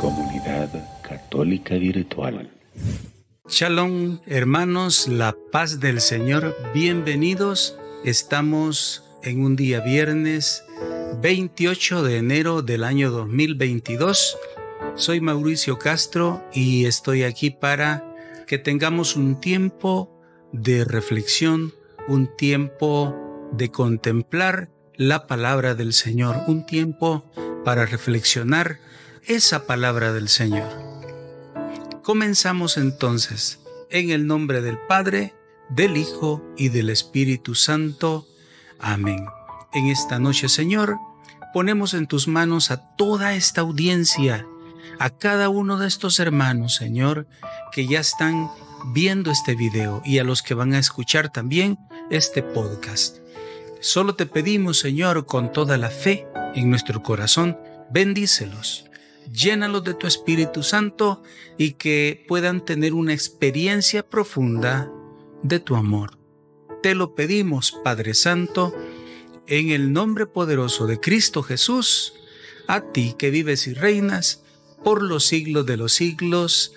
Comunidad Católica Virtual. Shalom, hermanos, la paz del Señor, bienvenidos. Estamos en un día viernes 28 de enero del año 2022. Soy Mauricio Castro y estoy aquí para que tengamos un tiempo de reflexión, un tiempo de contemplar la palabra del Señor, un tiempo para reflexionar esa palabra del Señor. Comenzamos entonces en el nombre del Padre, del Hijo y del Espíritu Santo. Amén. En esta noche, Señor, ponemos en tus manos a toda esta audiencia, a cada uno de estos hermanos, Señor, que ya están viendo este video y a los que van a escuchar también este podcast. Solo te pedimos, Señor, con toda la fe en nuestro corazón, bendícelos, llénalos de tu Espíritu Santo y que puedan tener una experiencia profunda de tu amor. Te lo pedimos, Padre Santo, en el nombre poderoso de Cristo Jesús, a ti que vives y reinas por los siglos de los siglos.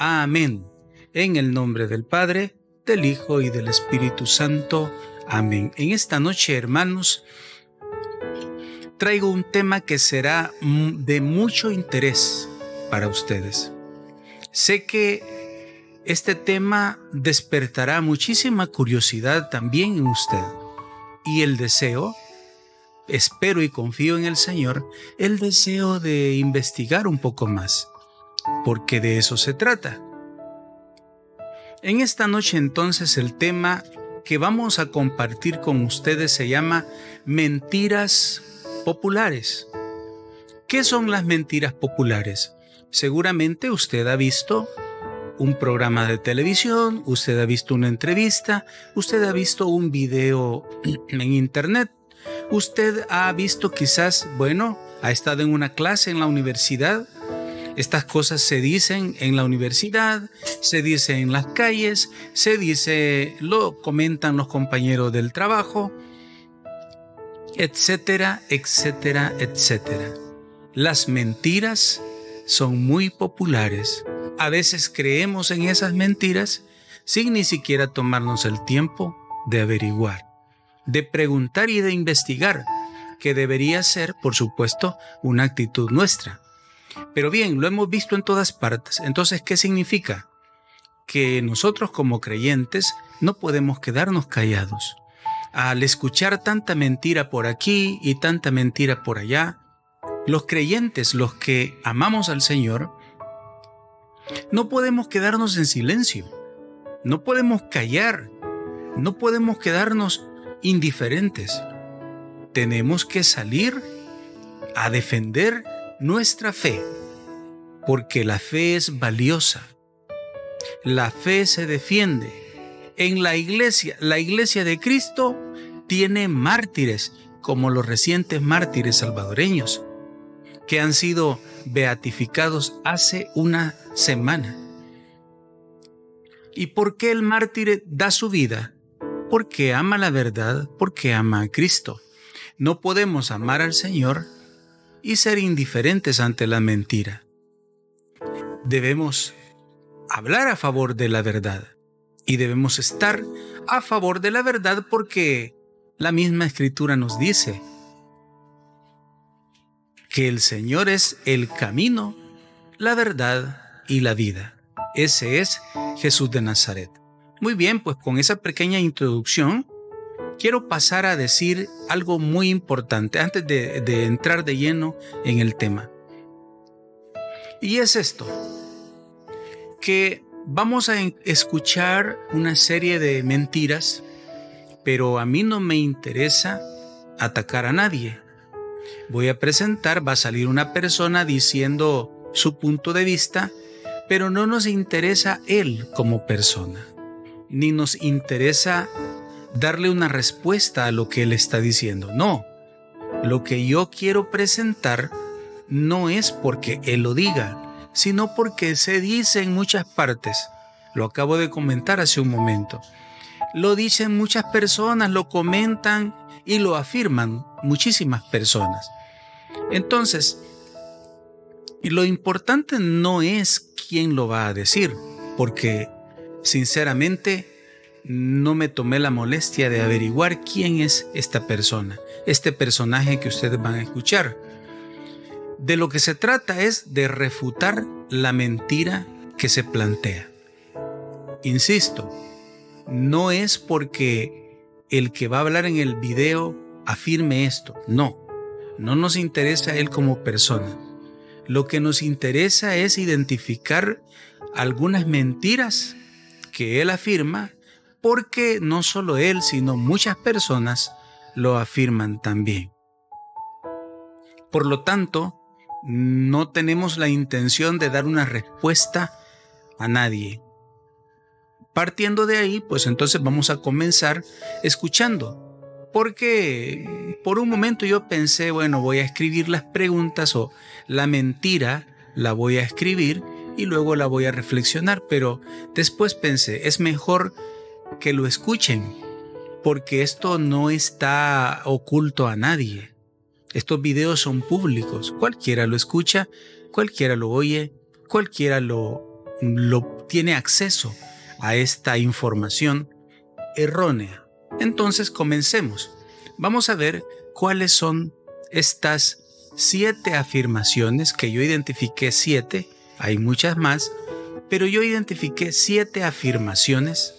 Amén. En el nombre del Padre, del Hijo y del Espíritu Santo. Amén. En esta noche, hermanos, traigo un tema que será de mucho interés para ustedes. Sé que este tema despertará muchísima curiosidad también en usted y el deseo, espero y confío en el Señor, el deseo de investigar un poco más, porque de eso se trata. En esta noche entonces el tema que vamos a compartir con ustedes se llama mentiras populares. ¿Qué son las mentiras populares? Seguramente usted ha visto un programa de televisión, usted ha visto una entrevista, usted ha visto un video en internet, usted ha visto quizás, bueno, ha estado en una clase en la universidad. Estas cosas se dicen en la universidad, se dice en las calles, se dice, lo comentan los compañeros del trabajo, etcétera, etcétera, etcétera. Las mentiras son muy populares a veces creemos en esas mentiras sin ni siquiera tomarnos el tiempo de averiguar, de preguntar y de investigar, que debería ser, por supuesto, una actitud nuestra. Pero bien, lo hemos visto en todas partes. Entonces, ¿qué significa? Que nosotros como creyentes no podemos quedarnos callados. Al escuchar tanta mentira por aquí y tanta mentira por allá, los creyentes, los que amamos al Señor, no podemos quedarnos en silencio, no podemos callar, no podemos quedarnos indiferentes. Tenemos que salir a defender nuestra fe, porque la fe es valiosa. La fe se defiende. En la iglesia, la iglesia de Cristo tiene mártires, como los recientes mártires salvadoreños, que han sido beatificados hace una semana. ¿Y por qué el mártir da su vida? Porque ama la verdad, porque ama a Cristo. No podemos amar al Señor y ser indiferentes ante la mentira. Debemos hablar a favor de la verdad y debemos estar a favor de la verdad porque la misma escritura nos dice que el Señor es el camino, la verdad y la vida. Ese es Jesús de Nazaret. Muy bien, pues con esa pequeña introducción, quiero pasar a decir algo muy importante antes de, entrar de lleno en el tema. Y es esto, que vamos a escuchar una serie de mentiras, pero a mí no me interesa atacar a nadie. Voy a presentar, va a salir una persona diciendo su punto de vista pero no nos interesa Él como persona, ni nos interesa darle una respuesta a lo que Él está diciendo. No, lo que yo quiero presentar no es porque Él lo diga, sino porque se dice en muchas partes. Lo acabo de comentar hace un momento. Lo dicen muchas personas, lo comentan y lo afirman muchísimas personas. Entonces, lo importante no es quién lo va a decir, porque sinceramente no me tomé la molestia de averiguar quién es esta persona, este personaje que ustedes van a escuchar. De lo que se trata es de refutar la mentira que se plantea. Insisto, no es porque el que va a hablar en el video afirme esto, no, no nos interesa él como persona. Lo que nos interesa es identificar algunas mentiras que él afirma porque no solo él, sino muchas personas lo afirman también. Por lo tanto, no tenemos la intención de dar una respuesta a nadie. Partiendo de ahí, pues entonces vamos a comenzar escuchando. Porque por un momento yo pensé, bueno, voy a escribir las preguntas o la mentira la voy a escribir y luego la voy a reflexionar, pero después pensé, es mejor que lo escuchen, porque esto no está oculto a nadie. Estos videos son públicos, cualquiera lo escucha, cualquiera lo oye, cualquiera lo, lo tiene acceso a esta información errónea. Entonces comencemos. Vamos a ver cuáles son estas siete afirmaciones que yo identifiqué siete, hay muchas más, pero yo identifiqué siete afirmaciones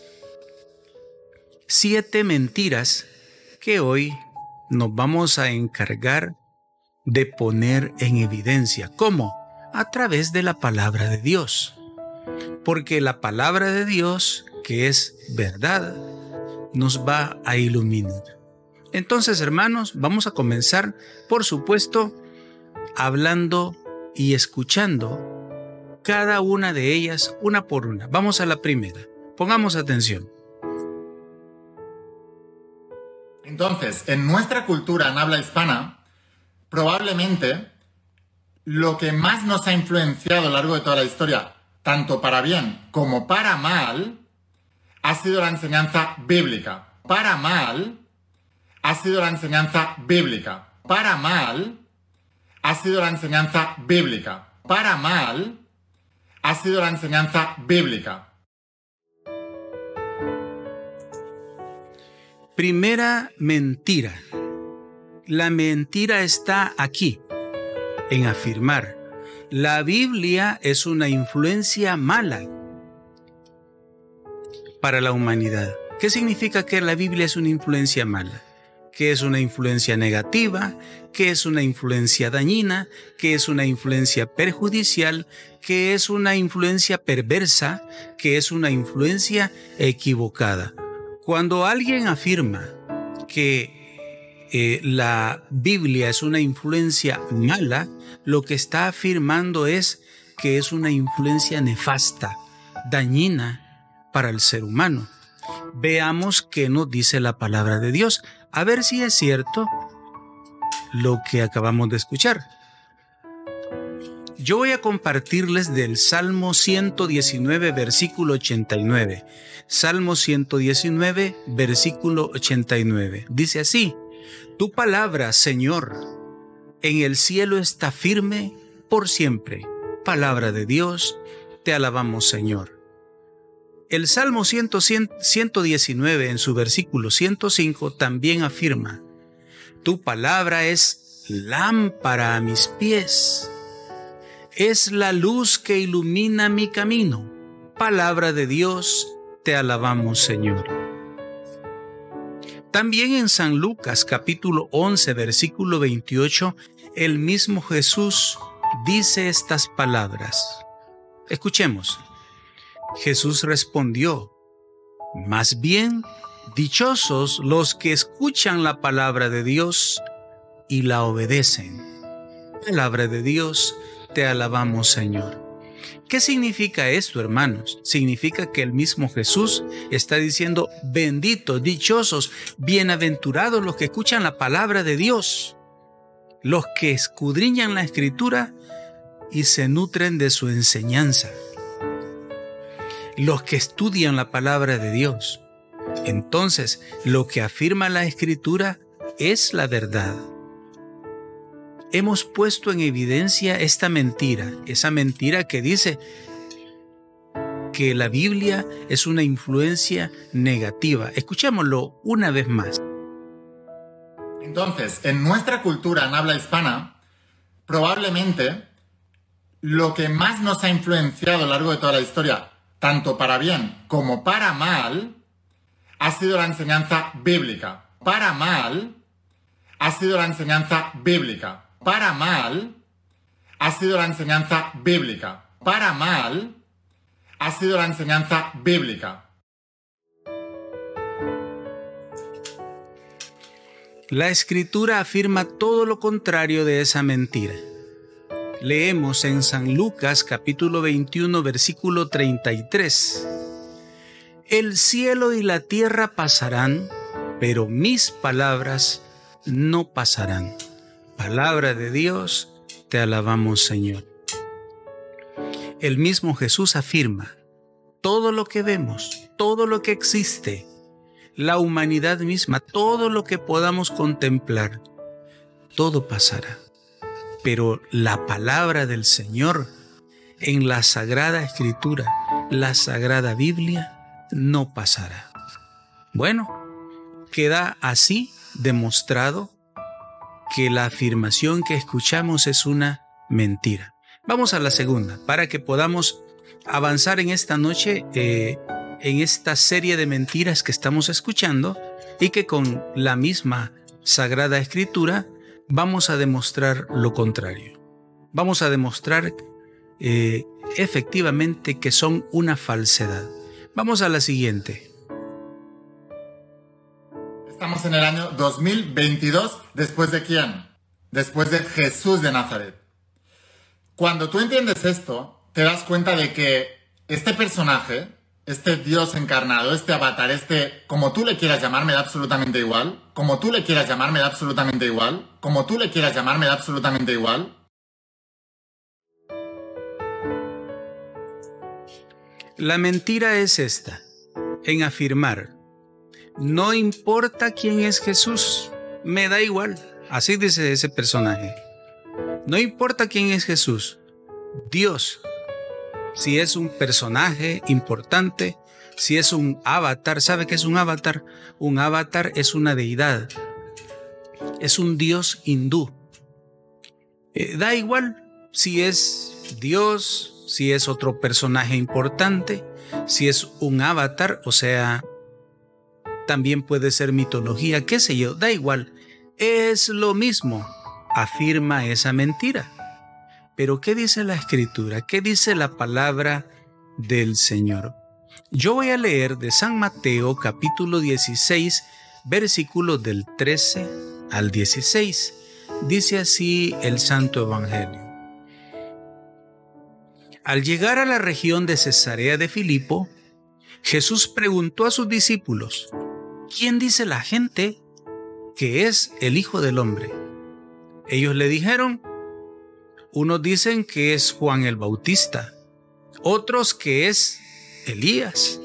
siete mentiras que hoy nos vamos a encargar de poner en evidencia. ¿Cómo? A través de la palabra de Dios. Porque la palabra de Dios, que es verdad, nos va a iluminar. Entonces, hermanos, vamos a comenzar, por supuesto, hablando y escuchando cada una de ellas una por una. Vamos a la primera. Pongamos atención. Entonces, en nuestra cultura en habla hispana, probablemente lo que más nos ha influenciado a lo largo de toda la historia, tanto para bien como para mal, ha sido la enseñanza bíblica. Para mal, ha sido la enseñanza bíblica. Para mal, ha sido la enseñanza bíblica. Para mal, ha sido la enseñanza bíblica. Primera mentira. La mentira está aquí, en afirmar. La Biblia es una influencia mala para la humanidad. ¿Qué significa que la Biblia es una influencia mala? que es una influencia negativa, que es una influencia dañina, que es una influencia perjudicial, que es una influencia perversa, que es una influencia equivocada. Cuando alguien afirma que eh, la Biblia es una influencia mala, lo que está afirmando es que es una influencia nefasta, dañina para el ser humano. Veamos qué nos dice la palabra de Dios, a ver si es cierto lo que acabamos de escuchar. Yo voy a compartirles del Salmo 119, versículo 89. Salmo 119, versículo 89. Dice así, Tu palabra, Señor, en el cielo está firme por siempre. Palabra de Dios, te alabamos, Señor. El Salmo 119 en su versículo 105 también afirma, Tu palabra es lámpara a mis pies es la luz que ilumina mi camino. Palabra de Dios, te alabamos Señor. También en San Lucas capítulo 11 versículo 28, el mismo Jesús dice estas palabras. Escuchemos. Jesús respondió, más bien, dichosos los que escuchan la palabra de Dios y la obedecen. Palabra de Dios, te alabamos Señor. ¿Qué significa esto, hermanos? Significa que el mismo Jesús está diciendo, benditos, dichosos, bienaventurados los que escuchan la palabra de Dios, los que escudriñan la escritura y se nutren de su enseñanza, los que estudian la palabra de Dios. Entonces, lo que afirma la escritura es la verdad. Hemos puesto en evidencia esta mentira, esa mentira que dice que la Biblia es una influencia negativa. Escuchémoslo una vez más. Entonces, en nuestra cultura en habla hispana, probablemente lo que más nos ha influenciado a lo largo de toda la historia, tanto para bien como para mal, ha sido la enseñanza bíblica. Para mal, ha sido la enseñanza bíblica. Para mal, ha sido la enseñanza bíblica. Para mal, ha sido la enseñanza bíblica. La escritura afirma todo lo contrario de esa mentira. Leemos en San Lucas capítulo 21 versículo 33. El cielo y la tierra pasarán, pero mis palabras no pasarán. Palabra de Dios, te alabamos Señor. El mismo Jesús afirma, todo lo que vemos, todo lo que existe, la humanidad misma, todo lo que podamos contemplar, todo pasará. Pero la palabra del Señor en la Sagrada Escritura, la Sagrada Biblia, no pasará. Bueno, queda así demostrado que la afirmación que escuchamos es una mentira. Vamos a la segunda, para que podamos avanzar en esta noche eh, en esta serie de mentiras que estamos escuchando y que con la misma Sagrada Escritura vamos a demostrar lo contrario. Vamos a demostrar eh, efectivamente que son una falsedad. Vamos a la siguiente. Estamos en el año 2022, después de quién? Después de Jesús de Nazaret. Cuando tú entiendes esto, te das cuenta de que este personaje, este Dios encarnado, este avatar, este, como tú le quieras llamar, me da absolutamente igual. Como tú le quieras llamar, me da absolutamente igual. Como tú le quieras llamar, me da absolutamente igual. La mentira es esta, en afirmar, no importa quién es Jesús, me da igual. Así dice ese personaje. No importa quién es Jesús, Dios si es un personaje importante, si es un avatar. ¿Sabe qué es un avatar? Un avatar es una deidad. Es un dios hindú. Eh, da igual si es Dios, si es otro personaje importante, si es un avatar, o sea, también puede ser mitología, qué sé yo, da igual. Es lo mismo, afirma esa mentira. Pero ¿qué dice la escritura? ¿Qué dice la palabra del Señor? Yo voy a leer de San Mateo capítulo 16, versículos del 13 al 16. Dice así el Santo Evangelio. Al llegar a la región de Cesarea de Filipo, Jesús preguntó a sus discípulos, ¿quién dice la gente que es el Hijo del Hombre? Ellos le dijeron, unos dicen que es Juan el Bautista, otros que es Elías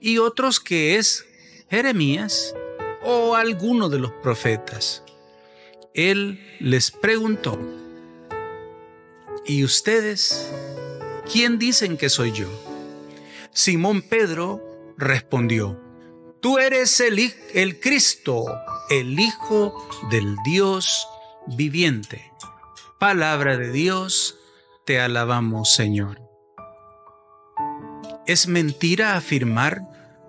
y otros que es Jeremías o alguno de los profetas. Él les preguntó, ¿y ustedes quién dicen que soy yo? Simón Pedro respondió, Tú eres el, el Cristo, el Hijo del Dios viviente. Palabra de Dios, te alabamos Señor. Es mentira afirmar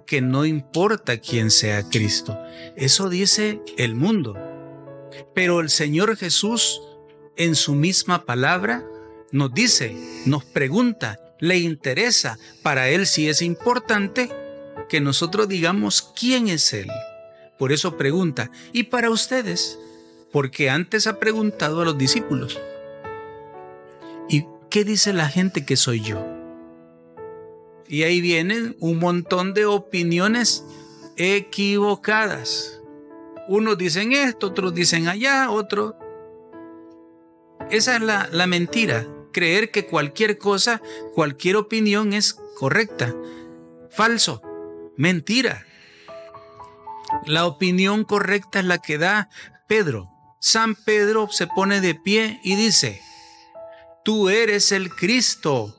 que no importa quién sea Cristo. Eso dice el mundo. Pero el Señor Jesús, en su misma palabra, nos dice, nos pregunta, le interesa para Él si es importante que nosotros digamos quién es Él. Por eso pregunta, ¿y para ustedes? porque antes ha preguntado a los discípulos, ¿y qué dice la gente que soy yo? Y ahí vienen un montón de opiniones equivocadas. Unos dicen esto, otros dicen allá, otros... Esa es la, la mentira, creer que cualquier cosa, cualquier opinión es correcta. Falso, mentira. La opinión correcta es la que da Pedro. San Pedro se pone de pie y dice, Tú eres el Cristo,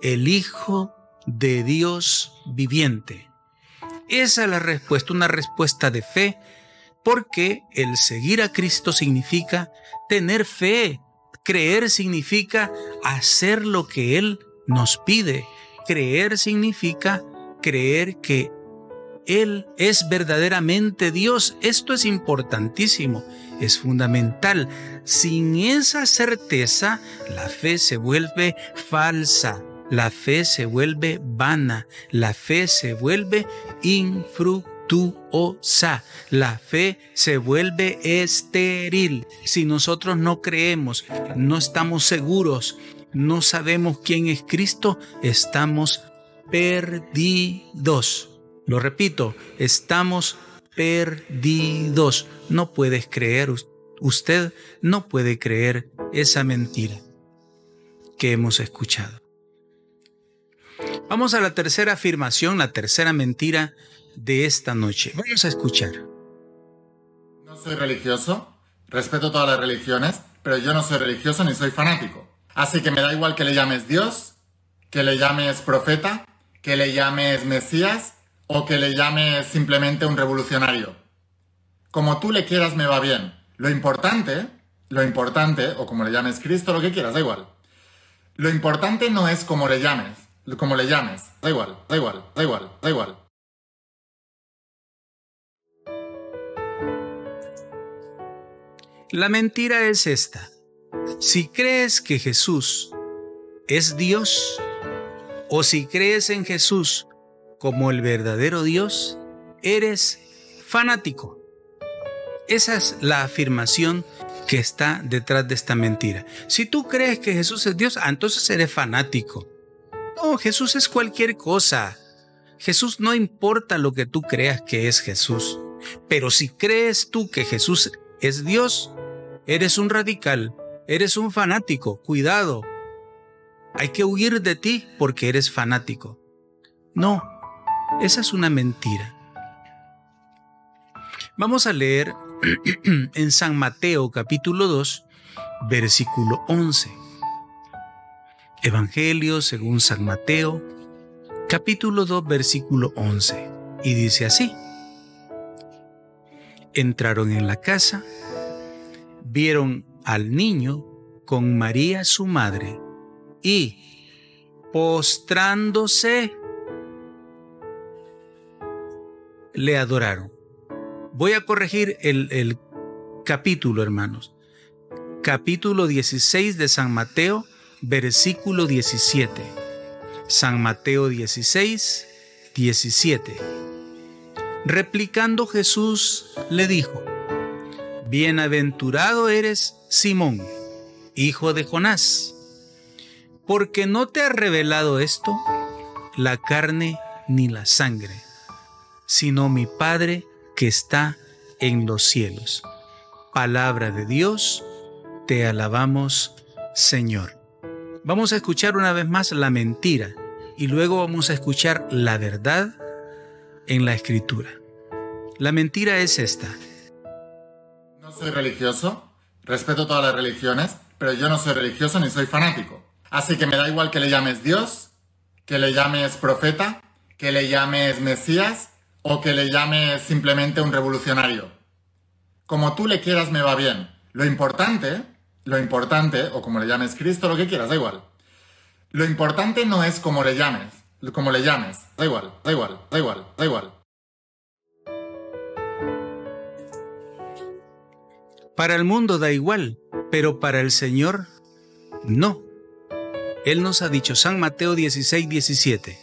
el Hijo de Dios viviente. Esa es la respuesta, una respuesta de fe, porque el seguir a Cristo significa tener fe, creer significa hacer lo que Él nos pide, creer significa creer que Él es verdaderamente Dios. Esto es importantísimo, es fundamental. Sin esa certeza, la fe se vuelve falsa la fe se vuelve vana, la fe se vuelve infructuosa, la fe se vuelve estéril. Si nosotros no creemos, no estamos seguros, no sabemos quién es Cristo, estamos perdidos. Lo repito, estamos perdidos. No puedes creer, usted no puede creer esa mentira que hemos escuchado. Vamos a la tercera afirmación, la tercera mentira de esta noche. Vamos a escuchar. No soy religioso, respeto todas las religiones, pero yo no soy religioso ni soy fanático. Así que me da igual que le llames Dios, que le llames profeta, que le llames Mesías o que le llames simplemente un revolucionario. Como tú le quieras me va bien. Lo importante, lo importante, o como le llames Cristo, lo que quieras, da igual. Lo importante no es cómo le llames, como le llames, da igual, da igual, da igual, da igual. La mentira es esta. Si crees que Jesús es Dios, o si crees en Jesús como el verdadero Dios, eres fanático. Esa es la afirmación que está detrás de esta mentira. Si tú crees que Jesús es Dios, ah, entonces eres fanático. No, Jesús es cualquier cosa. Jesús no importa lo que tú creas que es Jesús. Pero si crees tú que Jesús es Dios, eres un radical, eres un fanático. Cuidado. Hay que huir de ti porque eres fanático. No, esa es una mentira. Vamos a leer en San Mateo capítulo 2, versículo 11. Evangelio según San Mateo, capítulo 2, versículo 11. Y dice así. Entraron en la casa, vieron al niño con María su madre y, postrándose, le adoraron. Voy a corregir el, el capítulo, hermanos. Capítulo 16 de San Mateo, versículo 17. San Mateo 16, 17. Replicando Jesús le dijo, Bienaventurado eres Simón, hijo de Jonás, porque no te ha revelado esto la carne ni la sangre, sino mi Padre que está en los cielos. Palabra de Dios, te alabamos, Señor. Vamos a escuchar una vez más la mentira y luego vamos a escuchar la verdad en la escritura. La mentira es esta. No soy religioso, respeto todas las religiones, pero yo no soy religioso ni soy fanático. Así que me da igual que le llames Dios, que le llames profeta, que le llames Mesías o que le llames simplemente un revolucionario. Como tú le quieras me va bien. Lo importante lo importante, o como le llames Cristo, lo que quieras, da igual. Lo importante no es como le llames, como le llames, da igual, da igual, da igual, da igual. Para el mundo da igual, pero para el Señor no. Él nos ha dicho, San Mateo 16, 17,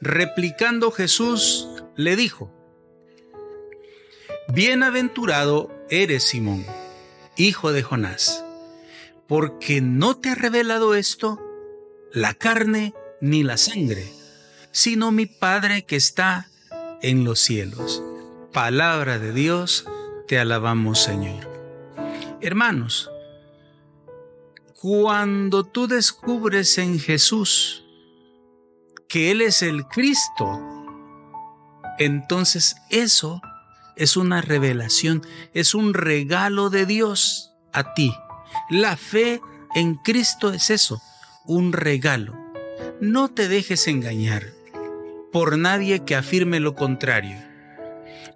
replicando Jesús le dijo, Bienaventurado eres Simón, hijo de Jonás porque no te ha revelado esto la carne ni la sangre, sino mi Padre que está en los cielos. Palabra de Dios, te alabamos Señor. Hermanos, cuando tú descubres en Jesús que Él es el Cristo, entonces eso es una revelación, es un regalo de Dios a ti. La fe en Cristo es eso, un regalo. No te dejes engañar por nadie que afirme lo contrario.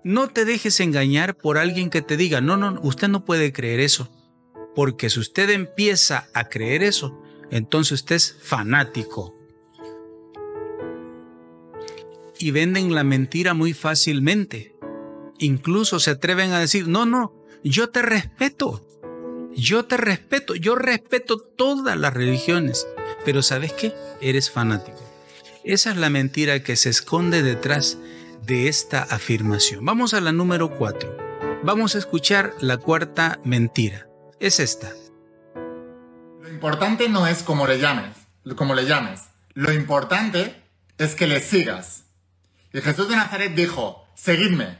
No te dejes engañar por alguien que te diga, no, no, usted no puede creer eso. Porque si usted empieza a creer eso, entonces usted es fanático. Y venden la mentira muy fácilmente. Incluso se atreven a decir, no, no, yo te respeto. Yo te respeto, yo respeto todas las religiones. Pero ¿sabes qué? Eres fanático. Esa es la mentira que se esconde detrás de esta afirmación. Vamos a la número 4. Vamos a escuchar la cuarta mentira. Es esta. Lo importante no es cómo le llames, cómo le llames. Lo importante es que le sigas. Jesús de Nazaret dijo, seguidme.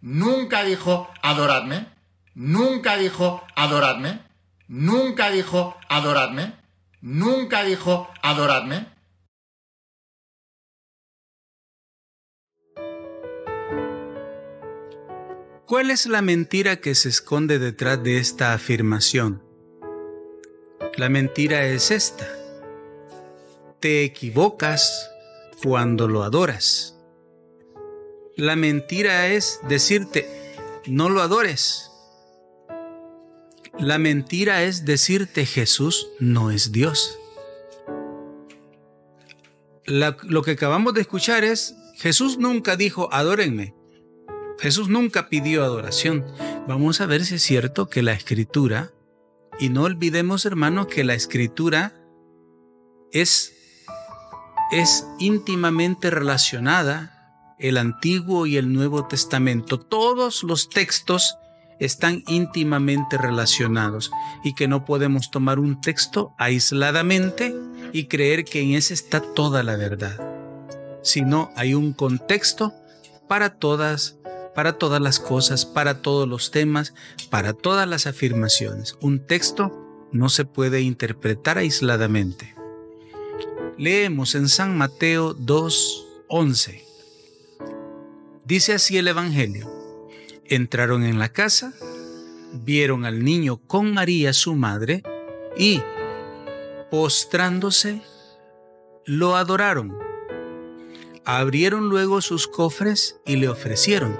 Nunca dijo, adoradme. Nunca dijo, adoradme. Nunca dijo, adoradme. Nunca dijo, adoradme. ¿Cuál es la mentira que se esconde detrás de esta afirmación? La mentira es esta. Te equivocas cuando lo adoras. La mentira es decirte, no lo adores. La mentira es decirte Jesús no es Dios. lo que acabamos de escuchar es, Jesús nunca dijo, adórenme. Jesús nunca pidió adoración. Vamos a ver si es cierto que la escritura, y no olvidemos hermanos que la escritura es, es íntimamente relacionada, el Antiguo y el Nuevo Testamento. Todos los textos están íntimamente relacionados y que no podemos tomar un texto aisladamente y creer que en ese está toda la verdad, sino hay un contexto para todas para todas las cosas, para todos los temas, para todas las afirmaciones. Un texto no se puede interpretar aisladamente. Leemos en San Mateo 2.11. Dice así el Evangelio. Entraron en la casa, vieron al niño con María su madre y, postrándose, lo adoraron. Abrieron luego sus cofres y le ofrecieron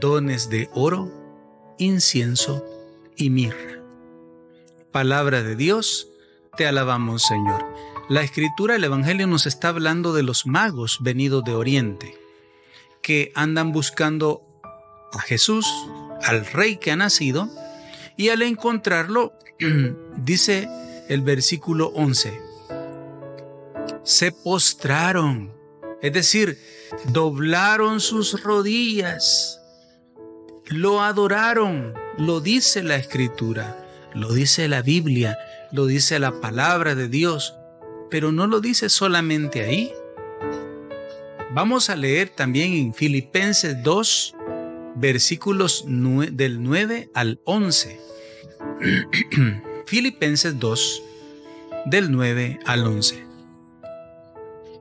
dones de oro, incienso y mirra. Palabra de Dios, te alabamos Señor. La escritura, el Evangelio nos está hablando de los magos venidos de Oriente, que andan buscando a Jesús, al rey que ha nacido, y al encontrarlo, dice el versículo 11, se postraron, es decir, doblaron sus rodillas lo adoraron, lo dice la escritura, lo dice la Biblia, lo dice la palabra de Dios, pero no lo dice solamente ahí. Vamos a leer también en Filipenses 2, versículos del 9 al 11. Filipenses 2, del 9 al 11.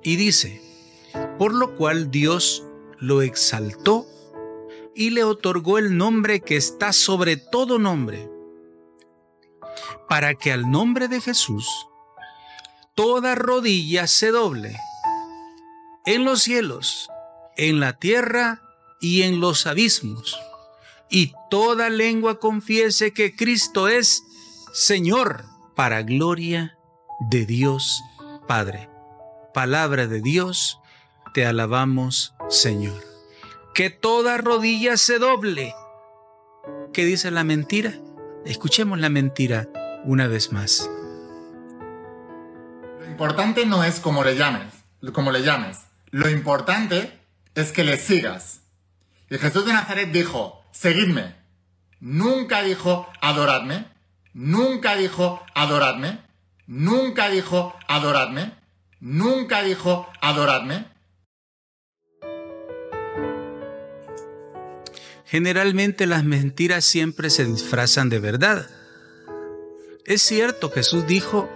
Y dice, por lo cual Dios lo exaltó y le otorgó el nombre que está sobre todo nombre, para que al nombre de Jesús toda rodilla se doble, en los cielos, en la tierra y en los abismos, y toda lengua confiese que Cristo es Señor, para gloria de Dios Padre. Palabra de Dios, te alabamos Señor que toda rodilla se doble. ¿Qué dice la mentira? Escuchemos la mentira una vez más. Lo importante no es cómo le llames, cómo le llames. Lo importante es que le sigas. Y Jesús de Nazaret dijo, seguidme. Nunca dijo, adoradme. Nunca dijo, adoradme. Nunca dijo, adoradme. Nunca dijo, adoradme. Generalmente las mentiras siempre se disfrazan de verdad. Es cierto, Jesús dijo,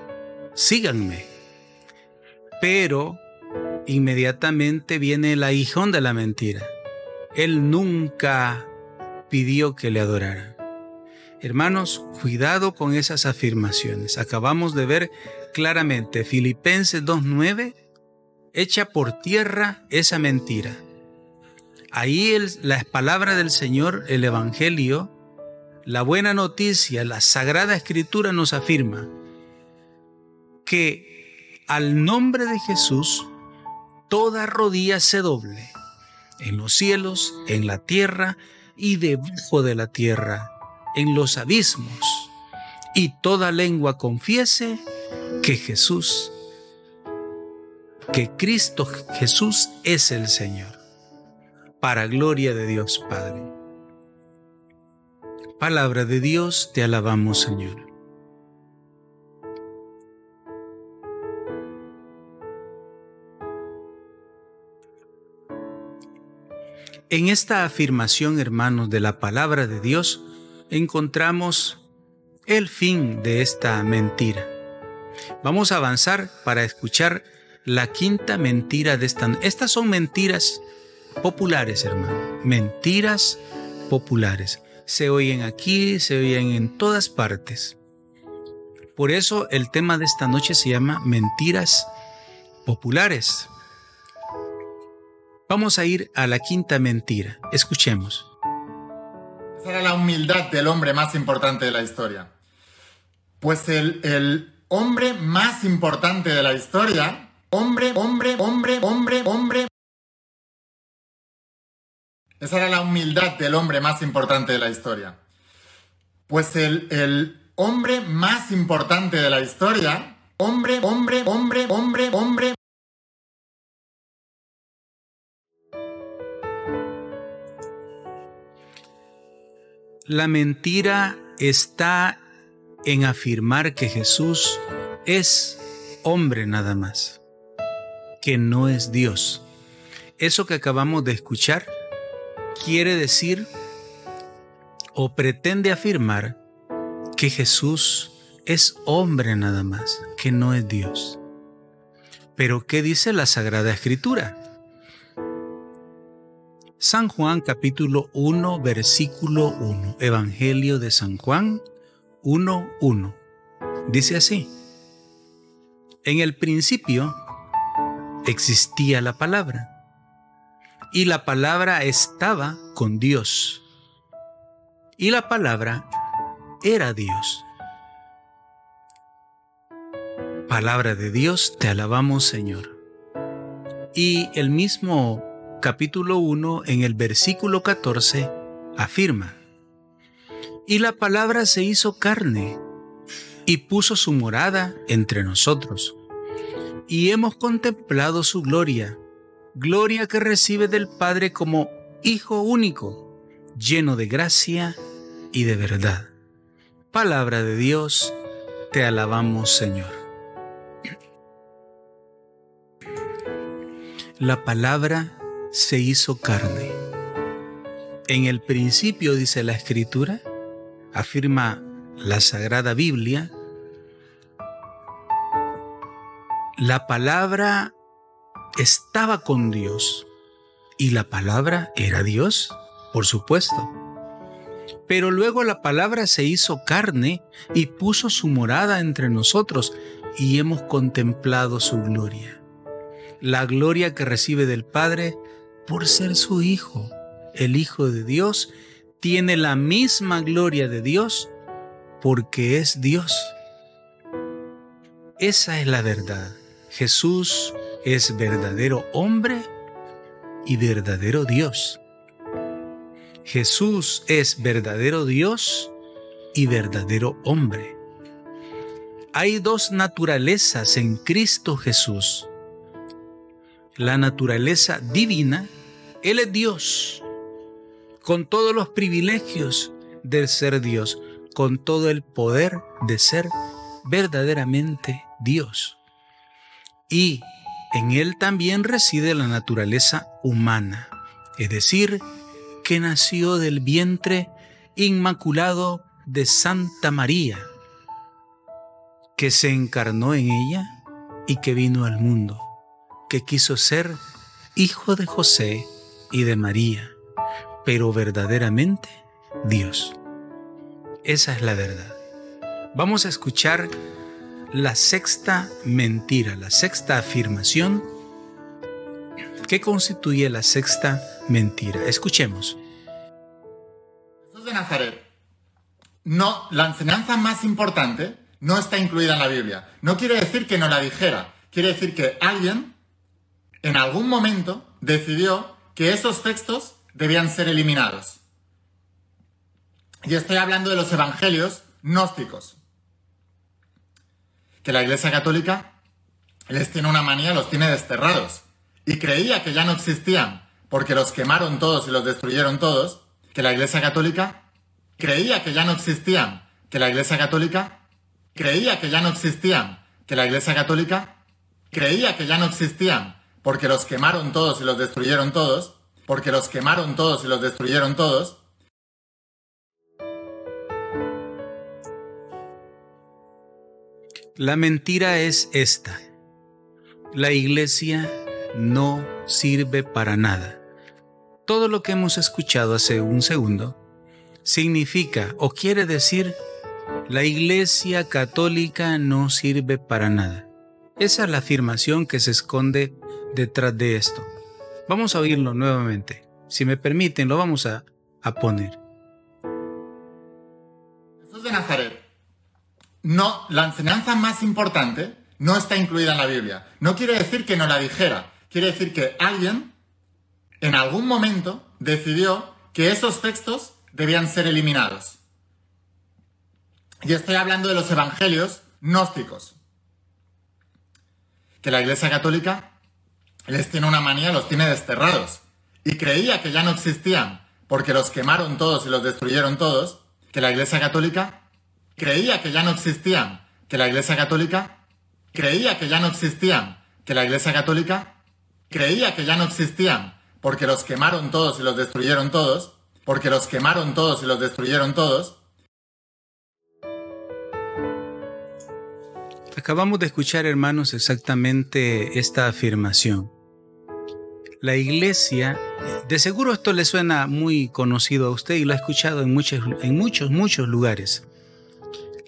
síganme. Pero inmediatamente viene el aguijón de la mentira. Él nunca pidió que le adoraran. Hermanos, cuidado con esas afirmaciones. Acabamos de ver claramente Filipenses 2.9, echa por tierra esa mentira. Ahí la palabra del Señor, el Evangelio, la buena noticia, la Sagrada Escritura nos afirma que al nombre de Jesús toda rodilla se doble, en los cielos, en la tierra y debajo de la tierra, en los abismos, y toda lengua confiese que Jesús, que Cristo Jesús es el Señor, para gloria de Dios Padre. Palabra de Dios, te alabamos Señor. En esta afirmación, hermanos, de la palabra de Dios, encontramos el fin de esta mentira. Vamos a avanzar para escuchar la quinta mentira de esta. Estas son mentiras populares, hermano. Mentiras populares. Se oyen aquí, se oyen en todas partes. Por eso el tema de esta noche se llama mentiras populares. Vamos a ir a la quinta mentira. Escuchemos. Esa era la humildad del hombre más importante de la historia. Pues el, el hombre más importante de la historia, hombre, hombre, hombre, hombre, hombre. Esa era la humildad del hombre más importante de la historia. Pues el, el hombre más importante de la historia, hombre, hombre, hombre, hombre, hombre, La mentira está en afirmar que Jesús es hombre nada más, que no es Dios. Eso que acabamos de escuchar quiere decir o pretende afirmar que Jesús es hombre nada más, que no es Dios. Pero ¿qué dice la Sagrada Escritura? San Juan capítulo 1 versículo 1. Evangelio de San Juan 1, 1. Dice así. En el principio existía la palabra y la palabra estaba con Dios y la palabra era Dios. Palabra de Dios, te alabamos Señor. Y el mismo capítulo 1 en el versículo 14 afirma, Y la palabra se hizo carne y puso su morada entre nosotros, y hemos contemplado su gloria, gloria que recibe del Padre como Hijo único, lleno de gracia y de verdad. Palabra de Dios, te alabamos Señor. La palabra se hizo carne. En el principio, dice la escritura, afirma la Sagrada Biblia, la palabra estaba con Dios y la palabra era Dios, por supuesto. Pero luego la palabra se hizo carne y puso su morada entre nosotros y hemos contemplado su gloria. La gloria que recibe del Padre por ser su Hijo. El Hijo de Dios tiene la misma gloria de Dios porque es Dios. Esa es la verdad. Jesús es verdadero hombre y verdadero Dios. Jesús es verdadero Dios y verdadero hombre. Hay dos naturalezas en Cristo Jesús. La naturaleza divina él es Dios, con todos los privilegios del ser Dios, con todo el poder de ser verdaderamente Dios. Y en Él también reside la naturaleza humana, es decir, que nació del vientre inmaculado de Santa María, que se encarnó en ella y que vino al mundo, que quiso ser hijo de José y de María, pero verdaderamente Dios. Esa es la verdad. Vamos a escuchar la sexta mentira, la sexta afirmación que constituye la sexta mentira. Escuchemos. Jesús de Nazaret. No, la enseñanza más importante no está incluida en la Biblia. No quiere decir que no la dijera. Quiere decir que alguien en algún momento decidió que esos textos debían ser eliminados. Y estoy hablando de los evangelios gnósticos. Que la Iglesia Católica les tiene una manía, los tiene desterrados. Y creía que ya no existían, porque los quemaron todos y los destruyeron todos. Que la Iglesia Católica creía que ya no existían. Que la Iglesia Católica creía que ya no existían. Que la Iglesia Católica creía que ya no existían, porque los quemaron todos y los destruyeron todos. Porque los quemaron todos y los destruyeron todos La mentira es esta. La iglesia no sirve para nada. Todo lo que hemos escuchado hace un segundo significa o quiere decir la iglesia católica no sirve para nada. Esa es la afirmación que se esconde detrás de esto. Vamos a oírlo nuevamente. Si me permiten, lo vamos a, a poner. Jesús de Nazaret no, la enseñanza más importante no está incluida en la Biblia. No quiere decir que no la dijera, quiere decir que alguien en algún momento decidió que esos textos debían ser eliminados. Y estoy hablando de los evangelios gnósticos, que la Iglesia Católica les tiene una manía, los tiene desterrados. Y creía que ya no existían, porque los quemaron todos y los destruyeron todos, que la Iglesia Católica creía que ya no existían, que la Iglesia Católica creía que ya no existían, que la Iglesia Católica creía que ya no existían, porque los quemaron todos y los destruyeron todos, porque los quemaron todos y los destruyeron todos. Acabamos de escuchar, hermanos, exactamente esta afirmación. La iglesia, de seguro esto le suena muy conocido a usted y lo ha escuchado en muchos, en muchos, muchos lugares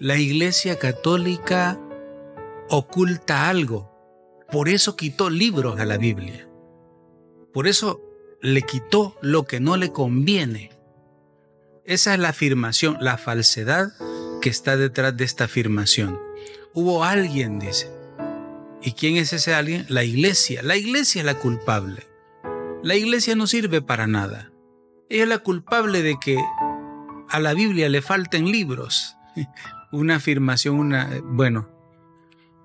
la Iglesia Católica oculta algo. Por eso quitó libros a la Biblia. Por eso le quitó lo que no le conviene. Esa es la afirmación, la falsedad que está detrás de esta afirmación. Hubo alguien, dice. ¿Y quién es ese alguien? La iglesia. La iglesia es la culpable. La iglesia no sirve para nada. Ella es la culpable de que a la Biblia le falten libros una afirmación, una, bueno,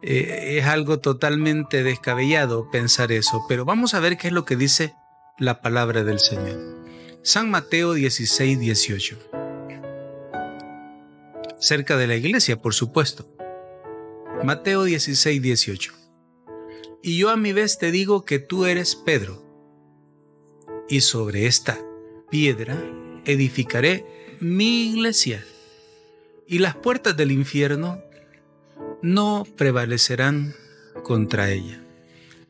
eh, es algo totalmente descabellado pensar eso, pero vamos a ver qué es lo que dice la palabra del Señor. San Mateo 16, 18. Cerca de la iglesia, por supuesto. Mateo 16, 18. Y yo a mi vez te digo que tú eres Pedro, y sobre esta piedra edificaré mi iglesia y las puertas del infierno no prevalecerán contra ella.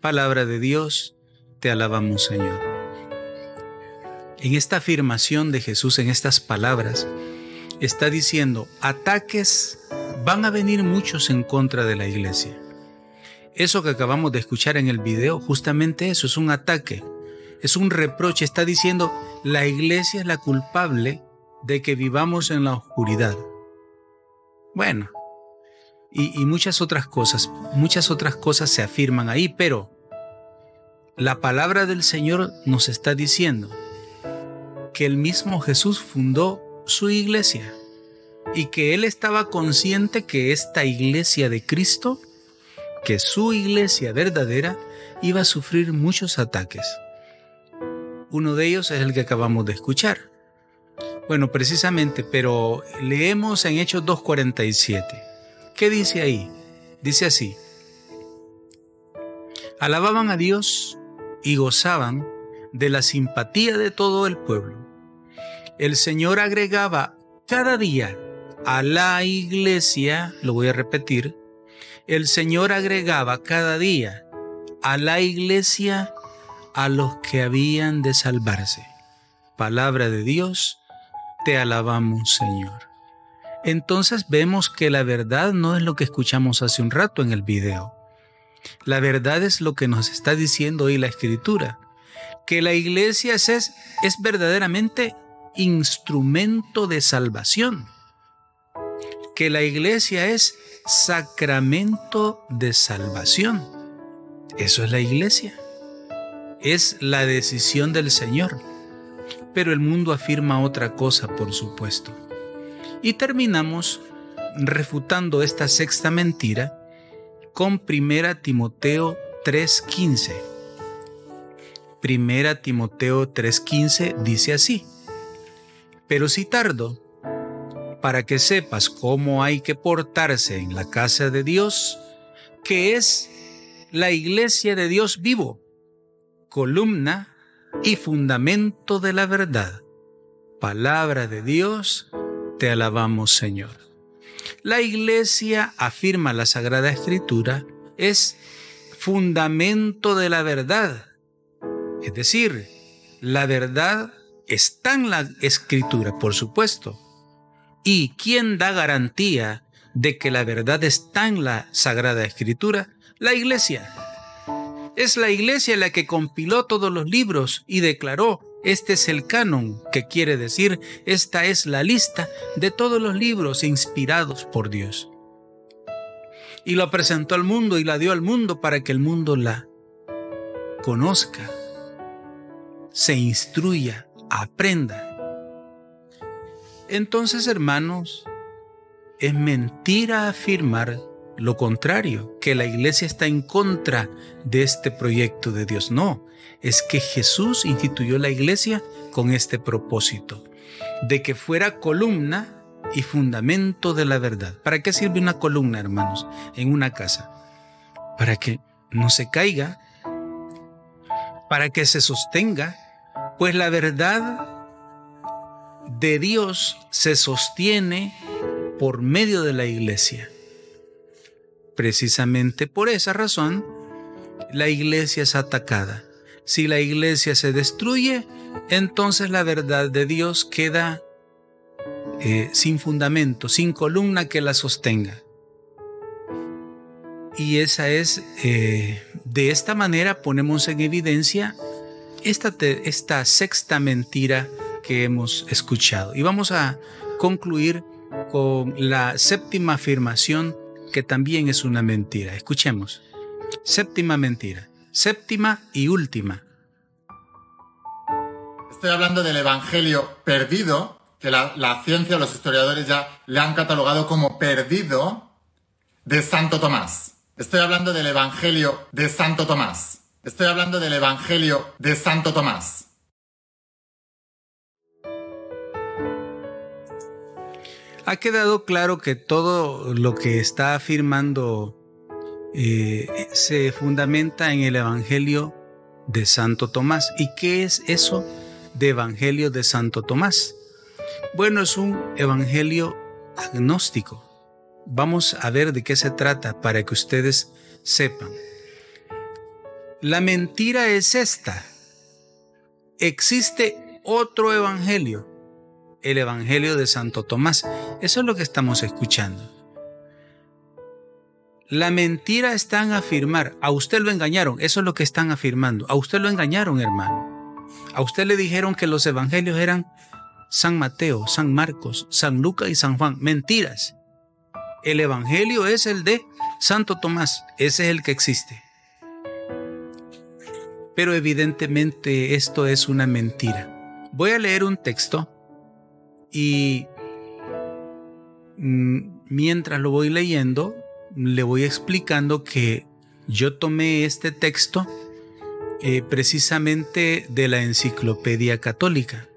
Palabra de Dios, te alabamos Señor. En esta afirmación de Jesús, en estas palabras, está diciendo, ataques van a venir muchos en contra de la iglesia. Eso que acabamos de escuchar en el video, justamente eso, es un ataque, es un reproche, está diciendo, la iglesia es la culpable de que vivamos en la oscuridad. Bueno, y, muchas otras cosas, muchas otras cosas se afirman ahí, pero la palabra del Señor nos está diciendo que el mismo Jesús fundó su iglesia y que Él estaba consciente que esta iglesia de Cristo, que su iglesia verdadera, iba a sufrir muchos ataques. Uno de ellos es el que acabamos de escuchar. Bueno, precisamente, pero leemos en Hechos 2.47. ¿Qué dice ahí? Dice así. Alababan a Dios y gozaban de la simpatía de todo el pueblo. El Señor agregaba cada día a la iglesia, lo voy a repetir, el Señor agregaba cada día a la iglesia a los que habían de salvarse. Palabra de Dios te alabamos, Señor. Entonces vemos que la verdad no es lo que escuchamos hace un rato en el video. La verdad es lo que nos está diciendo hoy la Escritura, que la iglesia es, es verdaderamente instrumento de salvación, que la iglesia es sacramento de salvación. Eso es la iglesia. Es la decisión del Señor. Pero el mundo afirma otra cosa, por supuesto. Y terminamos refutando esta sexta mentira con 1 Timoteo 3:15. Primera Timoteo 3:15 dice así, pero si tardo, para que sepas cómo hay que portarse en la casa de Dios, que es la iglesia de Dios vivo, columna y fundamento de la verdad. Palabra de Dios, te alabamos Señor. La iglesia, afirma la Sagrada Escritura, es fundamento de la verdad. Es decir, la verdad está en la Escritura, por supuesto. ¿Y quién da garantía de que la verdad está en la Sagrada Escritura? La iglesia. Es la iglesia la que compiló todos los libros y declaró, este es el canon, que quiere decir, esta es la lista de todos los libros inspirados por Dios. Y lo presentó al mundo y la dio al mundo para que el mundo la conozca, se instruya, aprenda. Entonces, hermanos, es mentira afirmar lo contrario, que la iglesia está en contra de este proyecto de Dios. No, es que Jesús instituyó la iglesia con este propósito, de que fuera columna y fundamento de la verdad. ¿Para qué sirve una columna, hermanos, en una casa? Para que no se caiga, para que se sostenga, pues la verdad de Dios se sostiene por medio de la iglesia. Precisamente por esa razón, la iglesia es atacada. Si la iglesia se destruye, entonces la verdad de Dios queda eh, sin fundamento, sin columna que la sostenga. Y esa es, eh, de esta manera ponemos en evidencia esta, esta sexta mentira que hemos escuchado. Y vamos a concluir con la séptima afirmación que también es una mentira. Escuchemos. Séptima mentira. Séptima y última. Estoy hablando del Evangelio perdido, que la, ciencia, los historiadores ya le han catalogado como perdido de Santo Tomás. Estoy hablando del Evangelio de Santo Tomás. Estoy hablando del Evangelio de Santo Tomás. Ha quedado claro que todo lo que está afirmando eh, se fundamenta en el Evangelio de Santo Tomás. ¿Y qué es eso de Evangelio de Santo Tomás? Bueno, es un Evangelio agnóstico. Vamos a ver de qué se trata para que ustedes sepan. La mentira es esta. Existe otro Evangelio el Evangelio de Santo Tomás. Eso es lo que estamos escuchando. La mentira está en afirmar, a usted lo engañaron, eso es lo que están afirmando, a usted lo engañaron, hermano. A usted le dijeron que los evangelios eran San Mateo, San Marcos, San Lucas y San Juan. Mentiras. El evangelio es el de Santo Tomás, ese es el que existe. Pero evidentemente esto es una mentira. Voy a leer un texto y mientras lo voy leyendo, le voy explicando que yo tomé este texto eh, precisamente de la Enciclopedia Católica,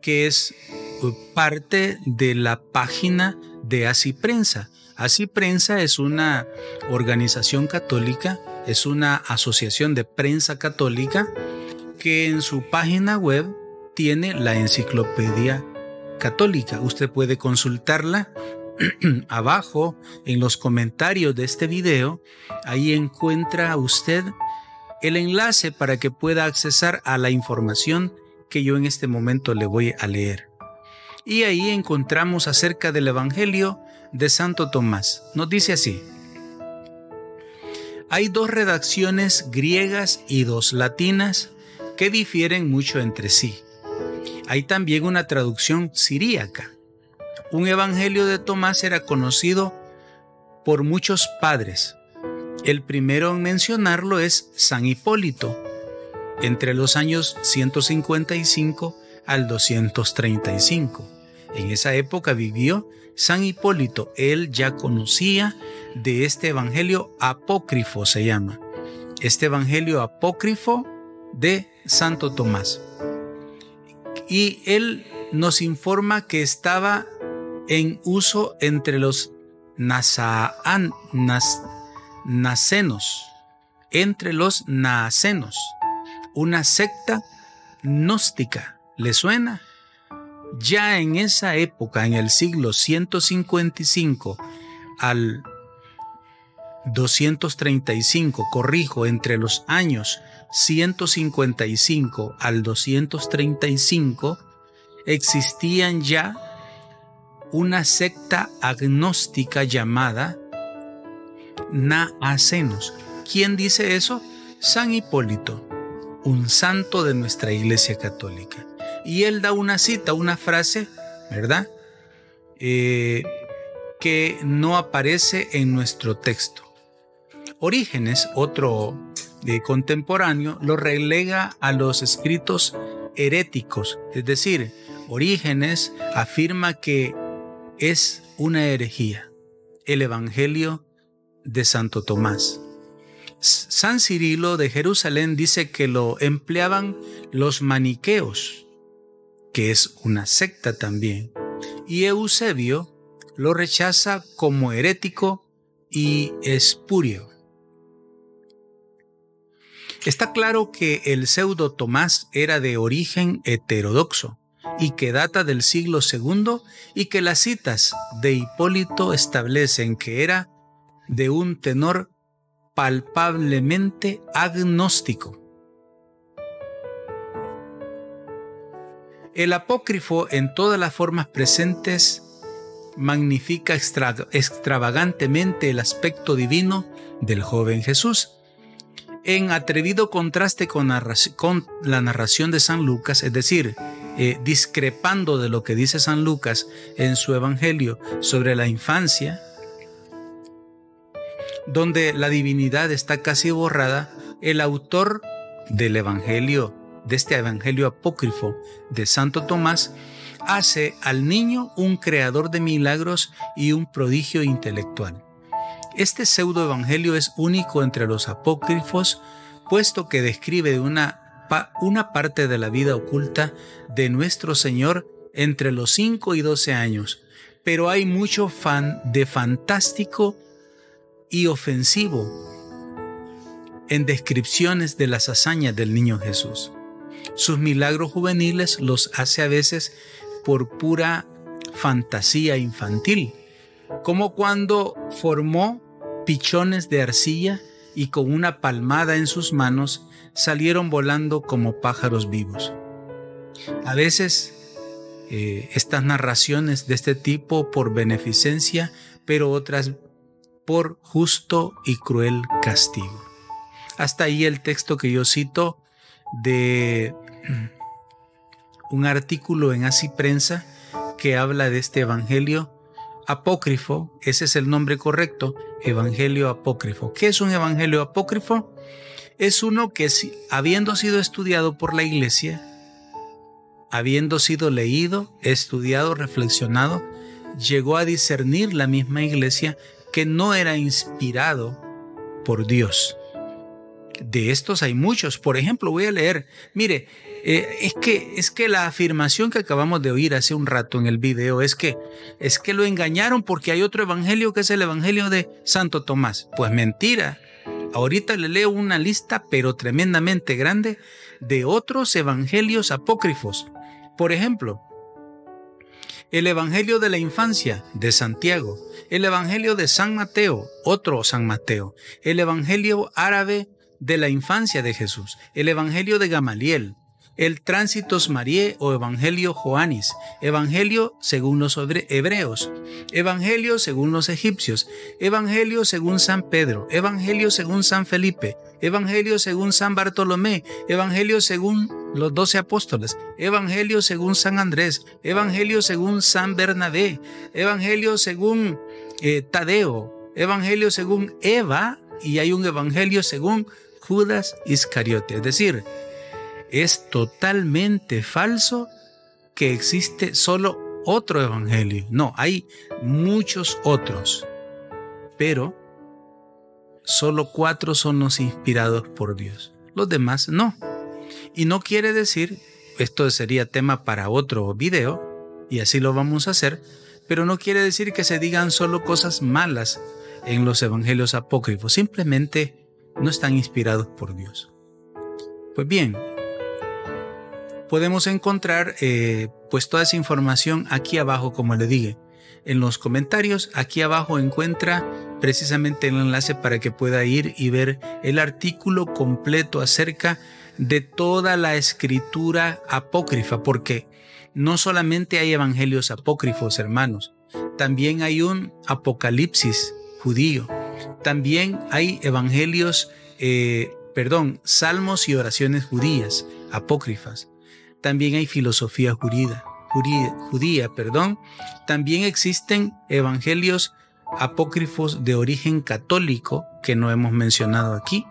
que es uh, parte de la página de Así Prensa. Así Prensa es una organización católica, es una asociación de prensa católica que en su página web tiene la enciclopedia católica. Usted puede consultarla abajo en los comentarios de este video. Ahí encuentra usted el enlace para que pueda accesar a la información que yo en este momento le voy a leer. Y ahí encontramos acerca del Evangelio de Santo Tomás. Nos dice así. Hay dos redacciones griegas y dos latinas que difieren mucho entre sí. Hay también una traducción siríaca. Un evangelio de Tomás era conocido por muchos padres. El primero en mencionarlo es San Hipólito, entre los años 155 al 235. En esa época vivió San Hipólito. Él ya conocía de este evangelio apócrifo, se llama. Este evangelio apócrifo de Santo Tomás. Y él nos informa que estaba en uso entre los nacenos, entre los nacenos, una secta gnóstica. ¿Le suena? Ya en esa época, en el siglo 155 al 235, corrijo, entre los años 155 al 235, existían ya una secta agnóstica llamada Naacenos. ¿Quién dice eso? San Hipólito, un santo de nuestra Iglesia Católica. Y él da una cita, una frase, ¿verdad? Eh, que no aparece en nuestro texto. Orígenes, otro contemporáneo, lo relega a los escritos heréticos, es decir, Orígenes afirma que es una herejía el Evangelio de Santo Tomás. San Cirilo de Jerusalén dice que lo empleaban los maniqueos, que es una secta también, y Eusebio lo rechaza como herético y espurio. Está claro que el pseudo Tomás era de origen heterodoxo y que data del siglo II y que las citas de Hipólito establecen que era de un tenor palpablemente agnóstico. El apócrifo en todas las formas presentes magnifica extravagantemente el aspecto divino del joven Jesús en atrevido contraste con, la narración de San Lucas, es decir, eh, discrepando de lo que dice San Lucas en su Evangelio sobre la infancia, donde la divinidad está casi borrada, el autor del Evangelio, de este Evangelio apócrifo de Santo Tomás, hace al niño un creador de milagros y un prodigio intelectual. Este pseudo-evangelio es único entre los apócrifos, puesto que describe una, una parte de la vida oculta de nuestro Señor entre los 5 y 12 años, pero hay mucho fan de fantástico y ofensivo en descripciones de las hazañas del niño Jesús. Sus milagros juveniles los hace a veces por pura fantasía infantil, como cuando formó pichones de arcilla y con una palmada en sus manos salieron volando como pájaros vivos. A veces eh, estas narraciones de este tipo por beneficencia, pero otras por justo y cruel castigo. Hasta ahí el texto que yo cito de un artículo en Así Prensa que habla de este evangelio apócrifo, ese es el nombre correcto, evangelio apócrifo. ¿Qué es un evangelio apócrifo? Es uno que habiendo sido estudiado por la iglesia, habiendo sido leído, estudiado, reflexionado, llegó a discernir la misma iglesia que no era inspirado por Dios. De estos hay muchos. Por ejemplo, voy a leer, mire, eh, es, que, es que la afirmación que acabamos de oír hace un rato en el video es que, es que lo engañaron porque hay otro evangelio que es el evangelio de Santo Tomás. Pues mentira. Ahorita le leo una lista, pero tremendamente grande, de otros evangelios apócrifos. Por ejemplo, el Evangelio de la Infancia de Santiago, el Evangelio de San Mateo, otro San Mateo, el Evangelio árabe de la infancia de Jesús, el Evangelio de Gamaliel, el Tránsitos Marie o Evangelio Joanis, Evangelio según los hebreos, Evangelio según los egipcios, Evangelio según San Pedro, Evangelio según San Felipe, Evangelio según San Bartolomé, Evangelio según los doce apóstoles, Evangelio según San Andrés, Evangelio según San Bernabé, Evangelio según eh, Tadeo, Evangelio según Eva y hay un Evangelio según Judas Iscariote. Es decir, es totalmente falso que existe solo otro evangelio. No, hay muchos otros, pero solo cuatro son los inspirados por Dios. Los demás no. Y no quiere decir, esto sería tema para otro video, y así lo vamos a hacer, pero no quiere decir que se digan solo cosas malas en los evangelios apócrifos, simplemente no están inspirados por Dios. Pues bien, podemos encontrar eh, pues toda esa información aquí abajo, como le dije. En los comentarios, aquí abajo encuentra precisamente el enlace para que pueda ir y ver el artículo completo acerca de toda la escritura apócrifa, porque no solamente hay evangelios apócrifos, hermanos, también hay un apocalipsis judío, también hay evangelios, eh, perdón, salmos y oraciones judías, apócrifas también hay filosofía judía, judía, perdón. También existen evangelios apócrifos de origen católico que no hemos mencionado aquí.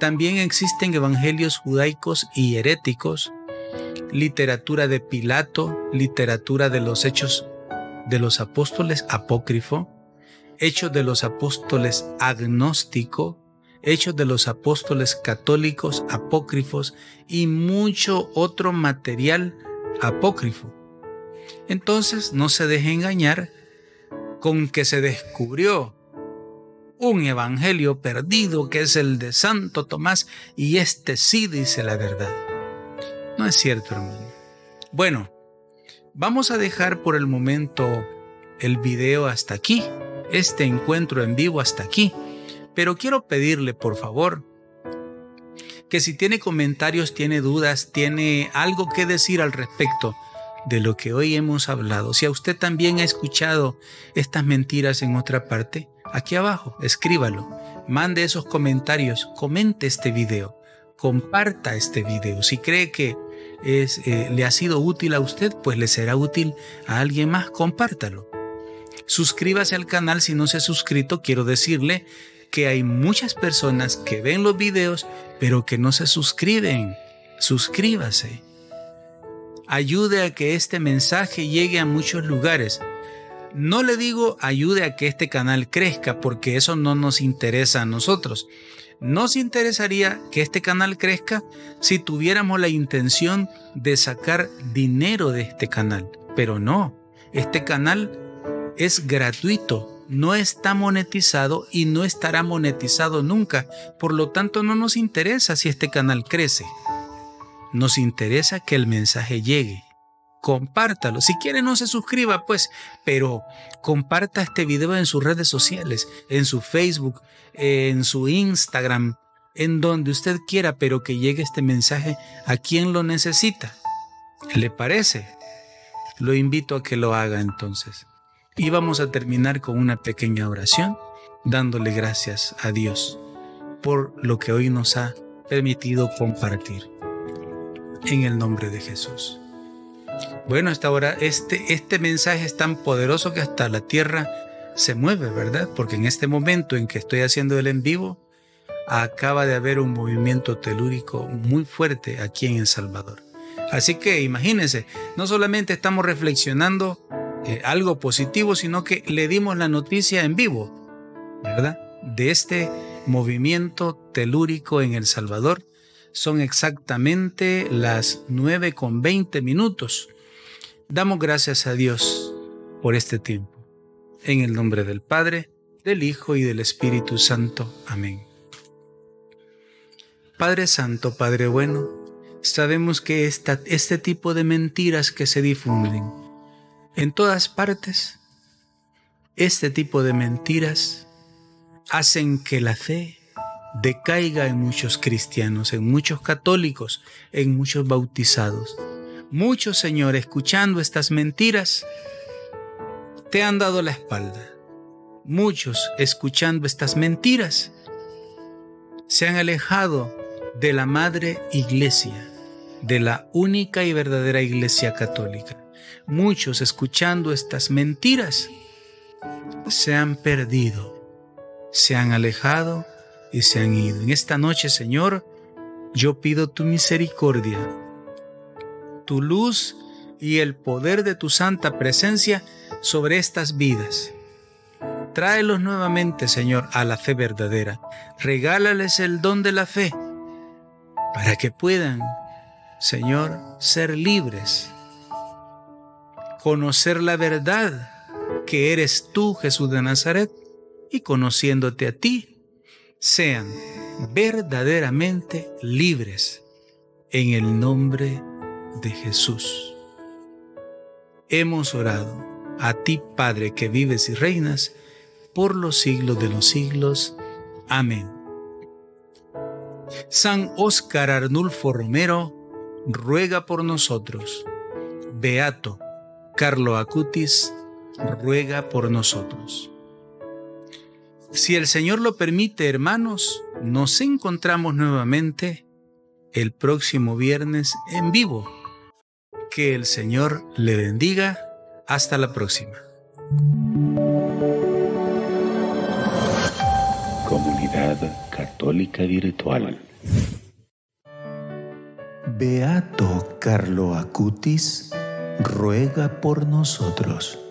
También existen evangelios judaicos y heréticos, literatura de Pilato, literatura de los hechos de los apóstoles apócrifo, hechos de los apóstoles agnóstico, Hechos de los Apóstoles Católicos Apócrifos y mucho otro material apócrifo. Entonces no se deje engañar con que se descubrió un evangelio perdido que es el de Santo Tomás y este sí dice la verdad. No es cierto, hermano. Bueno, vamos a dejar por el momento el video hasta aquí, este encuentro en vivo hasta aquí. Pero quiero pedirle, por favor, que si tiene comentarios, tiene dudas, tiene algo que decir al respecto de lo que hoy hemos hablado, si a usted también ha escuchado estas mentiras en otra parte, aquí abajo, escríbalo, mande esos comentarios, comente este video, comparta este video. Si cree que es, eh, le ha sido útil a usted, pues le será útil a alguien más, compártalo. Suscríbase al canal si no se ha suscrito, quiero decirle que hay muchas personas que ven los videos, pero que no se suscriben. Suscríbase. Ayude a que este mensaje llegue a muchos lugares. No le digo ayude a que este canal crezca, porque eso no nos interesa a nosotros. Nos interesaría que este canal crezca si tuviéramos la intención de sacar dinero de este canal. Pero no, este canal es gratuito no está monetizado y no estará monetizado nunca. Por lo tanto, no nos interesa si este canal crece. Nos interesa que el mensaje llegue. Compártalo. Si quiere no se suscriba, pues, pero comparta este video en sus redes sociales, en su Facebook, en su Instagram, en donde usted quiera, pero que llegue este mensaje a quien lo necesita. ¿Le parece? Lo invito a que lo haga entonces. Y vamos a terminar con una pequeña oración dándole gracias a Dios por lo que hoy nos ha permitido compartir. En el nombre de Jesús. Bueno, hasta ahora este, este mensaje es tan poderoso que hasta la tierra se mueve, ¿verdad? Porque en este momento en que estoy haciendo el en vivo, acaba de haber un movimiento telúrico muy fuerte aquí en El Salvador. Así que imagínense, no solamente estamos reflexionando eh, algo positivo, sino que le dimos la noticia en vivo, ¿verdad? De este movimiento telúrico en El Salvador. Son exactamente las 9 con 20 minutos. Damos gracias a Dios por este tiempo. En el nombre del Padre, del Hijo y del Espíritu Santo. Amén. Padre Santo, Padre bueno, sabemos que esta, este tipo de mentiras que se difunden, en todas partes, este tipo de mentiras hacen que la fe decaiga en muchos cristianos, en muchos católicos, en muchos bautizados. Muchos, Señor, escuchando estas mentiras, te han dado la espalda. Muchos, escuchando estas mentiras, se han alejado de la Madre Iglesia, de la única y verdadera Iglesia católica. Muchos, escuchando estas mentiras, se han perdido, se han alejado y se han ido. En esta noche, Señor, yo pido tu misericordia, tu luz y el poder de tu santa presencia sobre estas vidas. Tráelos nuevamente, Señor, a la fe verdadera. Regálales el don de la fe para que puedan, Señor, ser libres, conocer la verdad que eres tú, Jesús de Nazaret, y conociéndote a ti, sean verdaderamente libres en el nombre de Jesús. Hemos orado a ti, Padre, que vives y reinas por los siglos de los siglos. Amén. San Óscar Arnulfo Romero, ruega por nosotros. Beato Carlo Acutis, ruega por nosotros. Si el Señor lo permite, hermanos, nos encontramos nuevamente el próximo viernes en vivo. Que el Señor le bendiga. Hasta la próxima. Comunidad Católica Virtual. Beato Carlo Acutis ruega por nosotros.